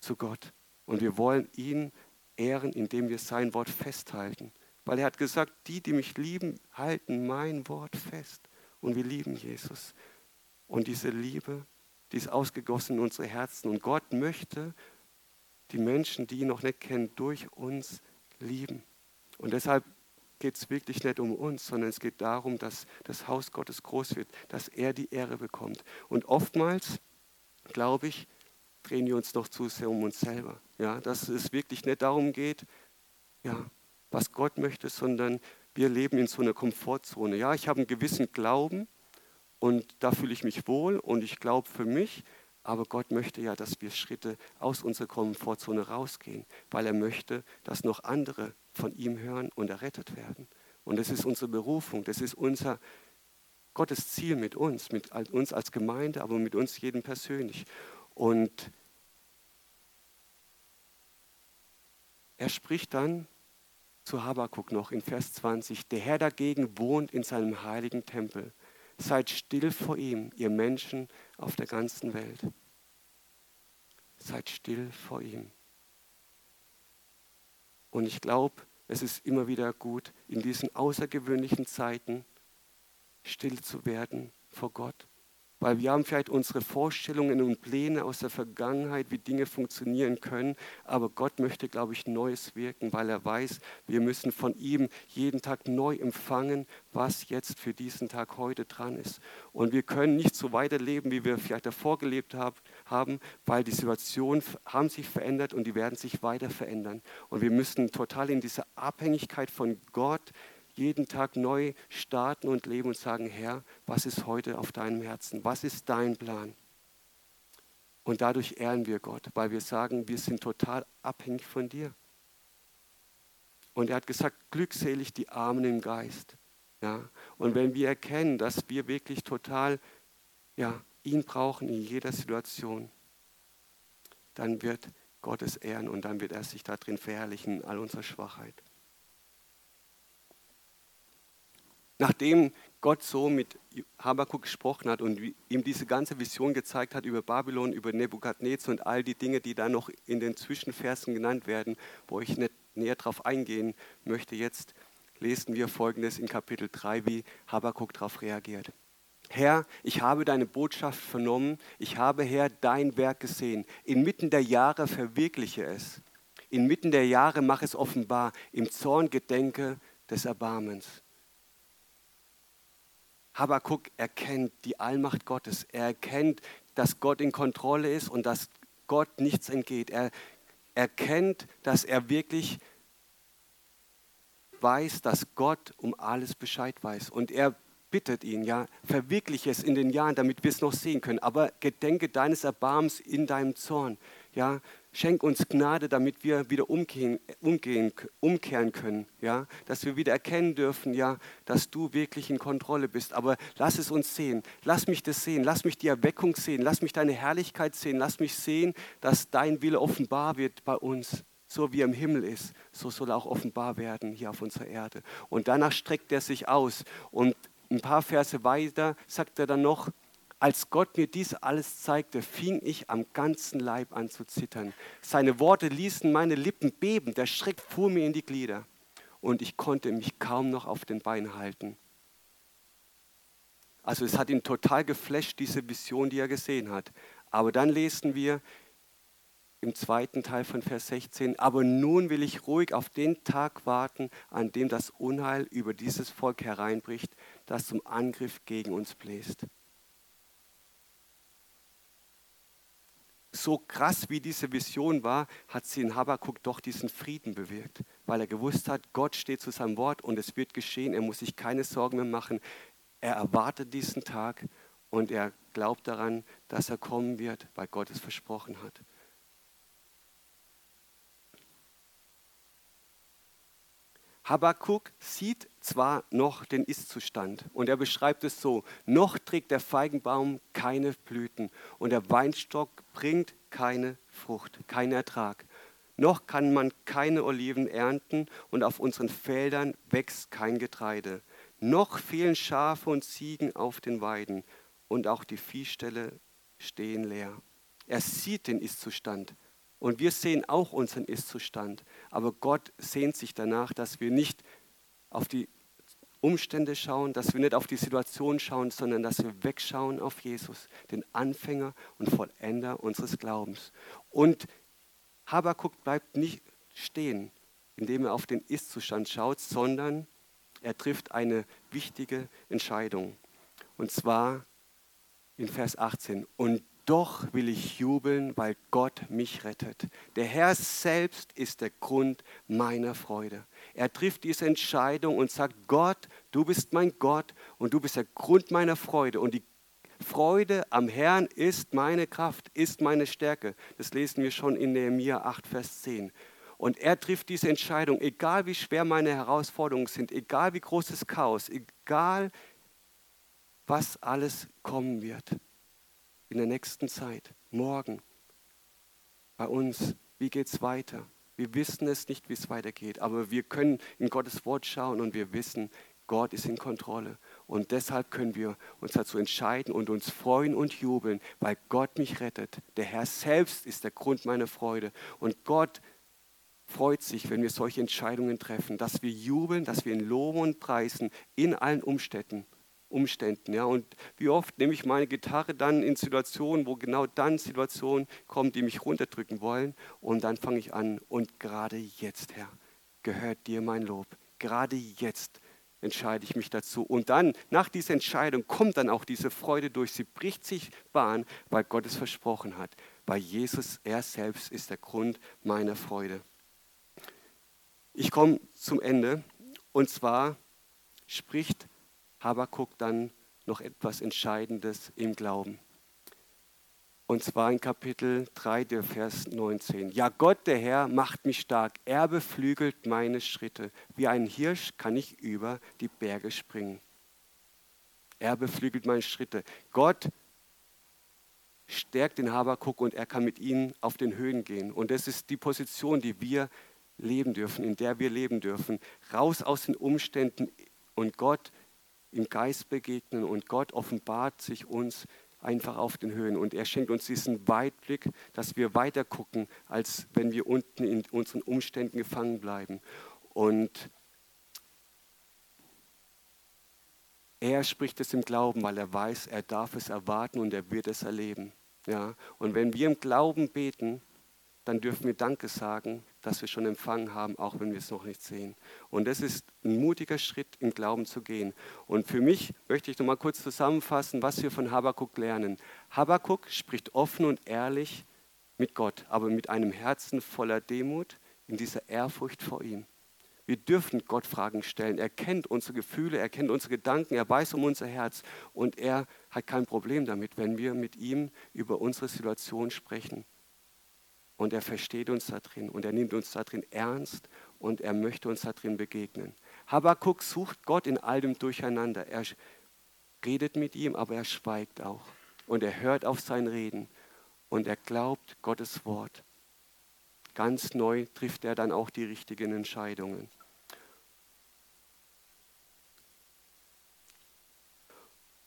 zu Gott. Und wir wollen ihn ehren, indem wir sein Wort festhalten. Weil er hat gesagt, die, die mich lieben, halten mein Wort fest. Und wir lieben Jesus. Und diese Liebe, die ist ausgegossen in unsere Herzen. Und Gott möchte die Menschen, die ihn noch nicht kennen, durch uns lieben. Und deshalb geht es wirklich nicht um uns, sondern es geht darum, dass das Haus Gottes groß wird, dass er die Ehre bekommt. Und oftmals, glaube ich, drehen wir uns doch zu sehr um uns selber. Ja, dass es wirklich nicht darum geht, ja, was Gott möchte, sondern wir leben in so einer Komfortzone. Ja, ich habe einen gewissen Glauben und da fühle ich mich wohl und ich glaube für mich, aber Gott möchte ja, dass wir Schritte aus unserer Komfortzone rausgehen, weil er möchte, dass noch andere von ihm hören und errettet werden. Und das ist unsere Berufung, das ist unser Gottes Ziel mit uns, mit uns als Gemeinde, aber mit uns jeden persönlich. Und er spricht dann zu Habakuk noch in Vers 20, der Herr dagegen wohnt in seinem heiligen Tempel. Seid still vor ihm, ihr Menschen auf der ganzen Welt. Seid still vor ihm. Und ich glaube, es ist immer wieder gut, in diesen außergewöhnlichen Zeiten still zu werden vor Gott weil wir haben vielleicht unsere Vorstellungen und Pläne aus der Vergangenheit, wie Dinge funktionieren können. Aber Gott möchte, glaube ich, Neues wirken, weil er weiß, wir müssen von ihm jeden Tag neu empfangen, was jetzt für diesen Tag heute dran ist. Und wir können nicht so weiterleben, wie wir vielleicht davor gelebt haben, weil die Situationen haben sich verändert und die werden sich weiter verändern. Und wir müssen total in dieser Abhängigkeit von Gott jeden Tag neu starten und leben und sagen, Herr, was ist heute auf deinem Herzen? Was ist dein Plan? Und dadurch ehren wir Gott, weil wir sagen, wir sind total abhängig von dir. Und er hat gesagt, glückselig die Armen im Geist. Ja? Und wenn wir erkennen, dass wir wirklich total ja, ihn brauchen in jeder Situation, dann wird Gott es ehren und dann wird er sich darin verherrlichen, in all unserer Schwachheit. Nachdem Gott so mit Habakkuk gesprochen hat und ihm diese ganze Vision gezeigt hat über Babylon, über Nebukadnezar und all die Dinge, die da noch in den Zwischenversen genannt werden, wo ich nicht näher darauf eingehen möchte, jetzt lesen wir folgendes in Kapitel 3, wie Habakkuk darauf reagiert. Herr, ich habe deine Botschaft vernommen, ich habe, Herr, dein Werk gesehen. Inmitten der Jahre verwirkliche es. Inmitten der Jahre mach es offenbar. Im Zorn gedenke des Erbarmens. Habakkuk erkennt die Allmacht Gottes. Er erkennt, dass Gott in Kontrolle ist und dass Gott nichts entgeht. Er erkennt, dass er wirklich weiß, dass Gott um alles Bescheid weiß. Und er bittet ihn, ja, verwirkliche es in den Jahren, damit wir es noch sehen können. Aber gedenke deines Erbarmens in deinem Zorn. Ja, Schenk uns Gnade, damit wir wieder umgehen, umgehen, umkehren können, ja, dass wir wieder erkennen dürfen, ja, dass du wirklich in Kontrolle bist. Aber lass es uns sehen, lass mich das sehen, lass mich die Erweckung sehen, lass mich deine Herrlichkeit sehen, lass mich sehen, dass dein Wille offenbar wird bei uns. So wie er im Himmel ist, so soll er auch offenbar werden hier auf unserer Erde. Und danach streckt er sich aus. Und ein paar Verse weiter sagt er dann noch, als Gott mir dies alles zeigte, fing ich am ganzen Leib an zu zittern. Seine Worte ließen meine Lippen beben, der Schreck fuhr mir in die Glieder und ich konnte mich kaum noch auf den Beinen halten. Also es hat ihn total geflasht, diese Vision, die er gesehen hat. Aber dann lesen wir im zweiten Teil von Vers 16, aber nun will ich ruhig auf den Tag warten, an dem das Unheil über dieses Volk hereinbricht, das zum Angriff gegen uns bläst. so krass wie diese Vision war, hat sie in Habakkuk doch diesen Frieden bewirkt, weil er gewusst hat, Gott steht zu seinem Wort und es wird geschehen. Er muss sich keine Sorgen mehr machen. Er erwartet diesen Tag und er glaubt daran, dass er kommen wird, weil Gott es versprochen hat. Habakkuk sieht zwar noch den Ist-Zustand und er beschreibt es so, noch trägt der Feigenbaum keine Blüten und der Weinstock bringt keine Frucht, keinen Ertrag. Noch kann man keine Oliven ernten und auf unseren Feldern wächst kein Getreide. Noch fehlen Schafe und Ziegen auf den Weiden und auch die Viehställe stehen leer. Er sieht den Ist-Zustand und wir sehen auch unseren Ist-Zustand. Aber Gott sehnt sich danach, dass wir nicht auf die Umstände schauen, dass wir nicht auf die Situation schauen, sondern dass wir wegschauen auf Jesus, den Anfänger und Vollender unseres Glaubens. Und Habakuk bleibt nicht stehen, indem er auf den Ist-Zustand schaut, sondern er trifft eine wichtige Entscheidung. Und zwar in Vers 18. Und doch will ich jubeln, weil Gott mich rettet. Der Herr selbst ist der Grund meiner Freude. Er trifft diese Entscheidung und sagt, Gott, du bist mein Gott und du bist der Grund meiner Freude. Und die Freude am Herrn ist meine Kraft, ist meine Stärke. Das lesen wir schon in Nehemiah 8, Vers 10. Und er trifft diese Entscheidung, egal wie schwer meine Herausforderungen sind, egal wie groß das Chaos, egal was alles kommen wird in der nächsten Zeit, morgen, bei uns, wie geht es weiter? Wir wissen es nicht, wie es weitergeht, aber wir können in Gottes Wort schauen und wir wissen, Gott ist in Kontrolle. Und deshalb können wir uns dazu entscheiden und uns freuen und jubeln, weil Gott mich rettet. Der Herr selbst ist der Grund meiner Freude. Und Gott freut sich, wenn wir solche Entscheidungen treffen, dass wir jubeln, dass wir ihn loben und preisen in allen Umständen. Umständen. Ja? Und wie oft nehme ich meine Gitarre dann in Situationen, wo genau dann Situationen kommen, die mich runterdrücken wollen. Und dann fange ich an. Und gerade jetzt, Herr, gehört dir mein Lob. Gerade jetzt entscheide ich mich dazu. Und dann, nach dieser Entscheidung, kommt dann auch diese Freude durch. Sie bricht sich Bahn, weil Gott es versprochen hat. Weil Jesus, er selbst, ist der Grund meiner Freude. Ich komme zum Ende. Und zwar spricht Habakuk dann noch etwas Entscheidendes im Glauben. Und zwar in Kapitel 3, der Vers 19. Ja, Gott, der Herr, macht mich stark. Er beflügelt meine Schritte. Wie ein Hirsch kann ich über die Berge springen. Er beflügelt meine Schritte. Gott stärkt den Habakuk und er kann mit ihm auf den Höhen gehen. Und das ist die Position, die wir leben dürfen, in der wir leben dürfen. Raus aus den Umständen und Gott im Geist begegnen und Gott offenbart sich uns einfach auf den Höhen und er schenkt uns diesen Weitblick, dass wir weiter gucken, als wenn wir unten in unseren Umständen gefangen bleiben. Und er spricht es im Glauben, weil er weiß, er darf es erwarten und er wird es erleben. Ja? Und wenn wir im Glauben beten, dann dürfen wir Danke sagen, dass wir schon empfangen haben, auch wenn wir es noch nicht sehen. Und das ist ein mutiger Schritt, im Glauben zu gehen. Und für mich möchte ich noch mal kurz zusammenfassen, was wir von Habakkuk lernen. Habakkuk spricht offen und ehrlich mit Gott, aber mit einem Herzen voller Demut, in dieser Ehrfurcht vor ihm. Wir dürfen Gott Fragen stellen. Er kennt unsere Gefühle, er kennt unsere Gedanken, er weiß um unser Herz und er hat kein Problem damit, wenn wir mit ihm über unsere Situation sprechen. Und er versteht uns da drin und er nimmt uns da drin ernst und er möchte uns da drin begegnen. Habakkuk sucht Gott in all dem Durcheinander. Er redet mit ihm, aber er schweigt auch. Und er hört auf sein Reden und er glaubt Gottes Wort. Ganz neu trifft er dann auch die richtigen Entscheidungen.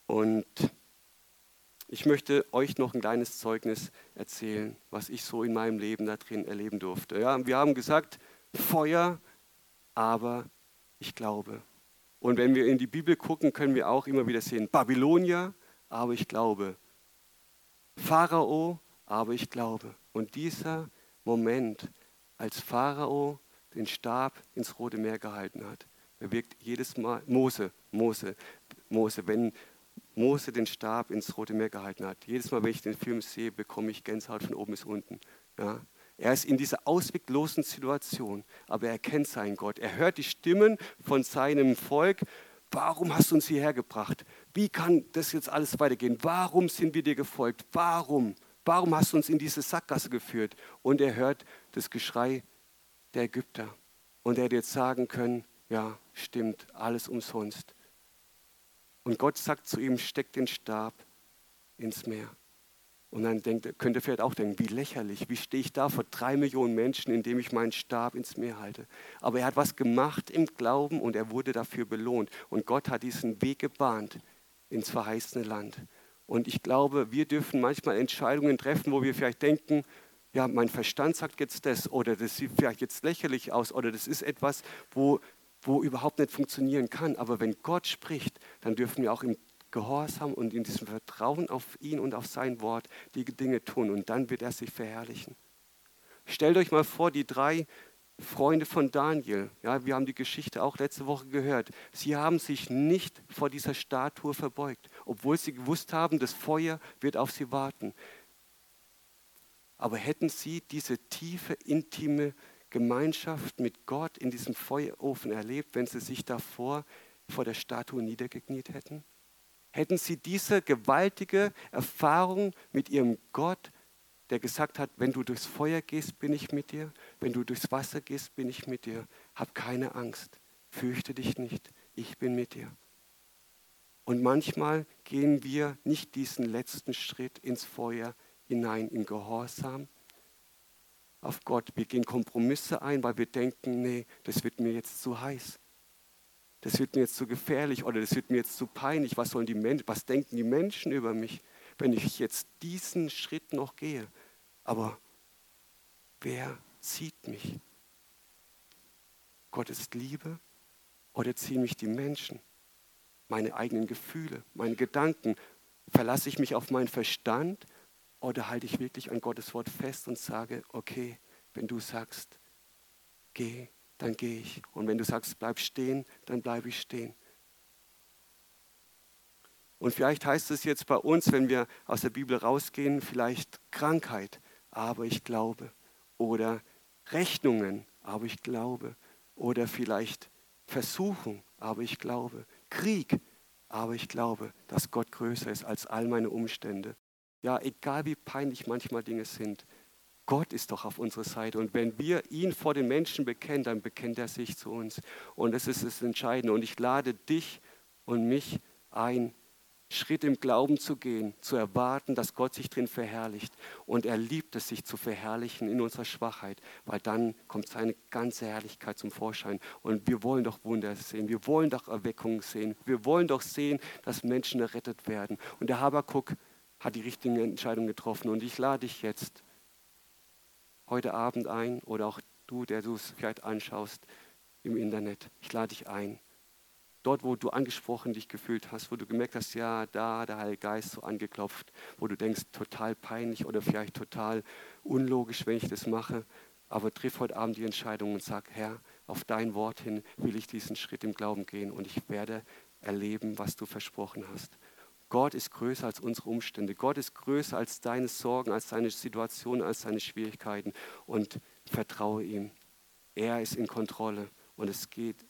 Und ich möchte euch noch ein kleines Zeugnis erzählen, was ich so in meinem Leben da drin erleben durfte. Ja, wir haben gesagt, Feuer, aber ich glaube. Und wenn wir in die Bibel gucken, können wir auch immer wieder sehen, Babylonier, aber ich glaube. Pharao, aber ich glaube. Und dieser Moment, als Pharao den Stab ins Rote Meer gehalten hat, bewirkt jedes Mal, Mose, Mose, Mose, wenn Mose den Stab ins Rote Meer gehalten hat. Jedes Mal, wenn ich den Film sehe, bekomme ich Gänsehaut von oben bis unten. Ja? Er ist in dieser ausweglosen Situation, aber er kennt seinen Gott. Er hört die Stimmen von seinem Volk. Warum hast du uns hierher gebracht? Wie kann das jetzt alles weitergehen? Warum sind wir dir gefolgt? Warum? Warum hast du uns in diese Sackgasse geführt? Und er hört das Geschrei der Ägypter. Und er hätte jetzt sagen können, ja, stimmt, alles umsonst. Und Gott sagt zu ihm, steck den Stab ins Meer. Und dann denkt, könnt ihr vielleicht auch denken, wie lächerlich, wie stehe ich da vor drei Millionen Menschen, indem ich meinen Stab ins Meer halte. Aber er hat was gemacht im Glauben und er wurde dafür belohnt. Und Gott hat diesen Weg gebahnt ins verheißene Land. Und ich glaube, wir dürfen manchmal Entscheidungen treffen, wo wir vielleicht denken, ja, mein Verstand sagt jetzt das oder das sieht vielleicht jetzt lächerlich aus oder das ist etwas, wo wo überhaupt nicht funktionieren kann. Aber wenn Gott spricht, dann dürfen wir auch im Gehorsam und in diesem Vertrauen auf ihn und auf sein Wort die Dinge tun und dann wird er sich verherrlichen. Stellt euch mal vor, die drei Freunde von Daniel, ja, wir haben die Geschichte auch letzte Woche gehört, sie haben sich nicht vor dieser Statue verbeugt, obwohl sie gewusst haben, das Feuer wird auf sie warten. Aber hätten sie diese tiefe, intime Gemeinschaft mit Gott in diesem Feuerofen erlebt, wenn sie sich davor vor der Statue niedergekniet hätten? Hätten sie diese gewaltige Erfahrung mit ihrem Gott, der gesagt hat, wenn du durchs Feuer gehst, bin ich mit dir, wenn du durchs Wasser gehst, bin ich mit dir, hab keine Angst, fürchte dich nicht, ich bin mit dir. Und manchmal gehen wir nicht diesen letzten Schritt ins Feuer hinein in Gehorsam, auf Gott. Wir gehen Kompromisse ein, weil wir denken, nee, das wird mir jetzt zu heiß. Das wird mir jetzt zu gefährlich oder das wird mir jetzt zu peinlich. Was sollen die Menschen, was denken die Menschen über mich, wenn ich jetzt diesen Schritt noch gehe? Aber wer zieht mich? Gott ist Liebe oder ziehen mich die Menschen? Meine eigenen Gefühle, meine Gedanken? Verlasse ich mich auf meinen Verstand oder halte ich wirklich an Gottes Wort fest und sage, okay, wenn du sagst, geh, dann gehe ich. Und wenn du sagst, bleib stehen, dann bleibe ich stehen. Und vielleicht heißt es jetzt bei uns, wenn wir aus der Bibel rausgehen, vielleicht Krankheit, aber ich glaube. Oder Rechnungen, aber ich glaube. Oder vielleicht Versuchung, aber ich glaube. Krieg, aber ich glaube, dass Gott größer ist als all meine Umstände. Ja, egal wie peinlich manchmal Dinge sind, Gott ist doch auf unserer Seite. Und wenn wir ihn vor den Menschen bekennen, dann bekennt er sich zu uns. Und das ist das Entscheidende. Und ich lade dich und mich ein, Schritt im Glauben zu gehen, zu erwarten, dass Gott sich drin verherrlicht. Und er liebt es, sich zu verherrlichen in unserer Schwachheit, weil dann kommt seine ganze Herrlichkeit zum Vorschein. Und wir wollen doch Wunder sehen, wir wollen doch Erweckungen sehen, wir wollen doch sehen, dass Menschen errettet werden. Und der Habakuk hat die richtige Entscheidung getroffen. Und ich lade dich jetzt heute Abend ein oder auch du, der du es vielleicht anschaust im Internet. Ich lade dich ein. Dort, wo du angesprochen dich gefühlt hast, wo du gemerkt hast, ja, da der Heilige Geist so angeklopft, wo du denkst, total peinlich oder vielleicht total unlogisch, wenn ich das mache. Aber triff heute Abend die Entscheidung und sag, Herr, auf dein Wort hin will ich diesen Schritt im Glauben gehen und ich werde erleben, was du versprochen hast. Gott ist größer als unsere Umstände. Gott ist größer als deine Sorgen, als deine Situation, als deine Schwierigkeiten. Und vertraue ihm. Er ist in Kontrolle und es geht,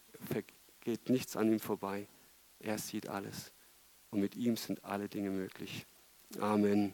geht nichts an ihm vorbei. Er sieht alles. Und mit ihm sind alle Dinge möglich. Amen.